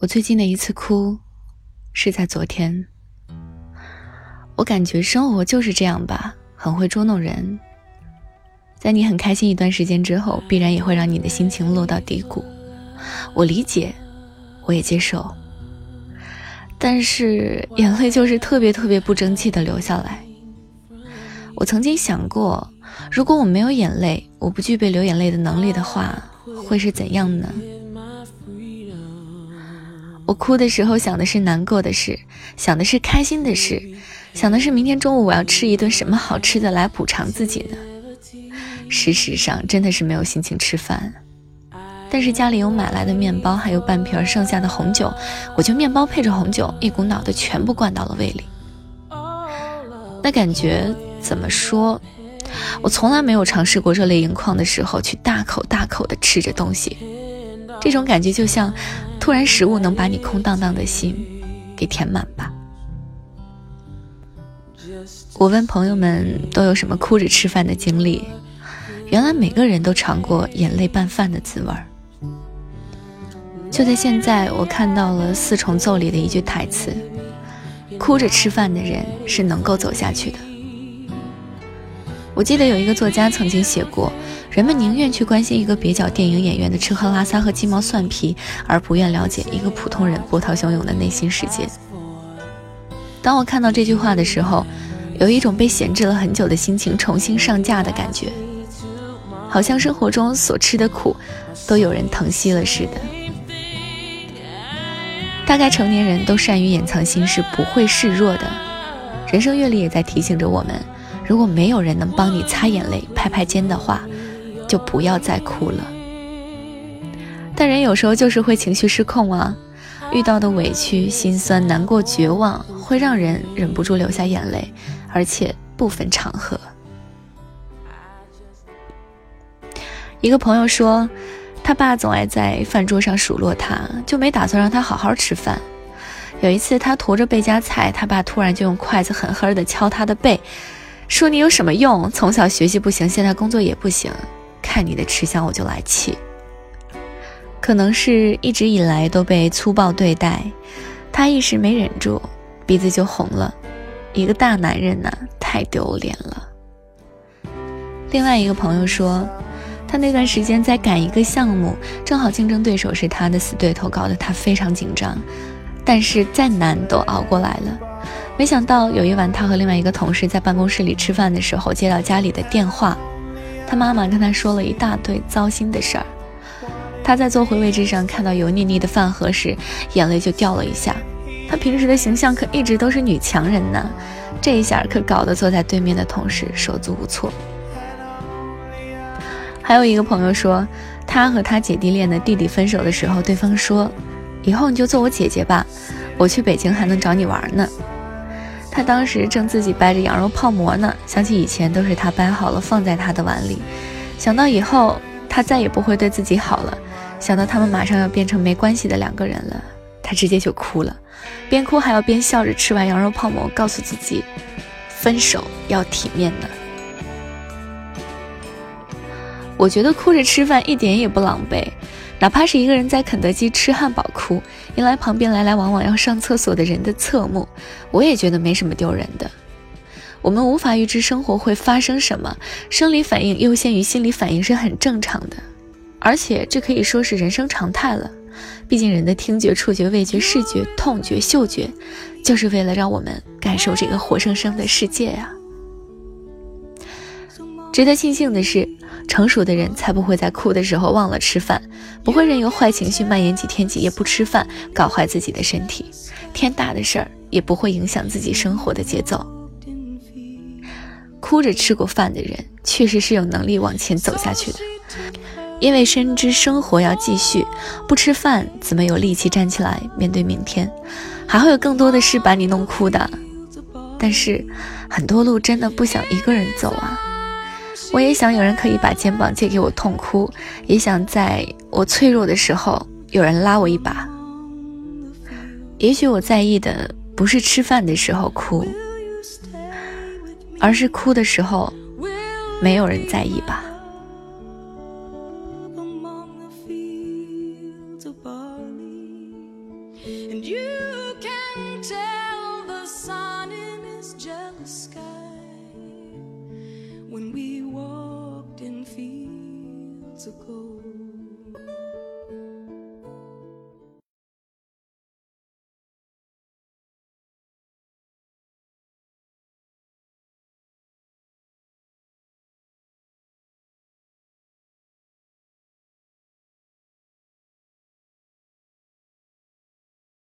我最近的一次哭，是在昨天。我感觉生活就是这样吧，很会捉弄人。在你很开心一段时间之后，必然也会让你的心情落到低谷。我理解，我也接受。但是眼泪就是特别特别不争气的流下来。我曾经想过，如果我没有眼泪，我不具备流眼泪的能力的话，会是怎样呢？我哭的时候想的是难过的事，想的是开心的事，想的是明天中午我要吃一顿什么好吃的来补偿自己呢。事实上，真的是没有心情吃饭，但是家里有买来的面包，还有半瓶剩下的红酒，我就面包配着红酒，一股脑的全部灌到了胃里。那感觉怎么说？我从来没有尝试过热泪盈眶的时候去大口大口的吃着东西，这种感觉就像。突然，食物能把你空荡荡的心给填满吧。我问朋友们都有什么哭着吃饭的经历，原来每个人都尝过眼泪拌饭的滋味儿。就在现在，我看到了《四重奏》里的一句台词：“哭着吃饭的人是能够走下去的。”我记得有一个作家曾经写过，人们宁愿去关心一个蹩脚电影演员的吃喝拉撒和鸡毛蒜皮，而不愿了解一个普通人波涛汹涌的内心世界。当我看到这句话的时候，有一种被闲置了很久的心情重新上架的感觉，好像生活中所吃的苦，都有人疼惜了似的。大概成年人都善于掩藏心事，不会示弱的。人生阅历也在提醒着我们。如果没有人能帮你擦眼泪、拍拍肩的话，就不要再哭了。但人有时候就是会情绪失控啊，遇到的委屈、心酸、难过、绝望，会让人忍不住流下眼泪，而且不分场合。一个朋友说，他爸总爱在饭桌上数落他，就没打算让他好好吃饭。有一次，他驮着背夹菜，他爸突然就用筷子狠狠地敲他的背。说你有什么用？从小学习不行，现在工作也不行，看你的吃相我就来气。可能是一直以来都被粗暴对待，他一时没忍住，鼻子就红了。一个大男人呐，太丢脸了。另外一个朋友说，他那段时间在赶一个项目，正好竞争对手是他的死对头，搞得他非常紧张，但是再难都熬过来了。没想到有一晚，他和另外一个同事在办公室里吃饭的时候，接到家里的电话，他妈妈跟他说了一大堆糟心的事儿。他在坐回位置上看到油腻腻的饭盒时，眼泪就掉了一下。他平时的形象可一直都是女强人呢，这一下可搞得坐在对面的同事手足无措。还有一个朋友说，他和他姐弟恋的弟弟分手的时候，对方说：“以后你就做我姐姐吧，我去北京还能找你玩呢。”他当时正自己掰着羊肉泡馍呢，想起以前都是他掰好了放在他的碗里，想到以后他再也不会对自己好了，想到他们马上要变成没关系的两个人了，他直接就哭了，边哭还要边笑着吃完羊肉泡馍，告诉自己，分手要体面的。我觉得哭着吃饭一点也不狼狈。哪怕是一个人在肯德基吃汉堡哭，迎来旁边来来往往要上厕所的人的侧目，我也觉得没什么丢人的。我们无法预知生活会发生什么，生理反应优先于心理反应是很正常的，而且这可以说是人生常态了。毕竟人的听觉、触觉、味觉、视觉、痛觉、嗅觉，就是为了让我们感受这个活生生的世界呀。值得庆幸的是。成熟的人才不会在哭的时候忘了吃饭，不会任由坏情绪蔓延几天几夜不吃饭，搞坏自己的身体。天大的事儿也不会影响自己生活的节奏。哭着吃过饭的人，确实是有能力往前走下去的，因为深知生活要继续，不吃饭怎么有力气站起来面对明天？还会有更多的事把你弄哭的。但是，很多路真的不想一个人走啊。我也想有人可以把肩膀借给我痛哭也想在我脆弱的时候有人拉我一把。也许我在意的不是吃饭的时候哭而是哭的时候没有人在意吧。And you can tell the sun ago.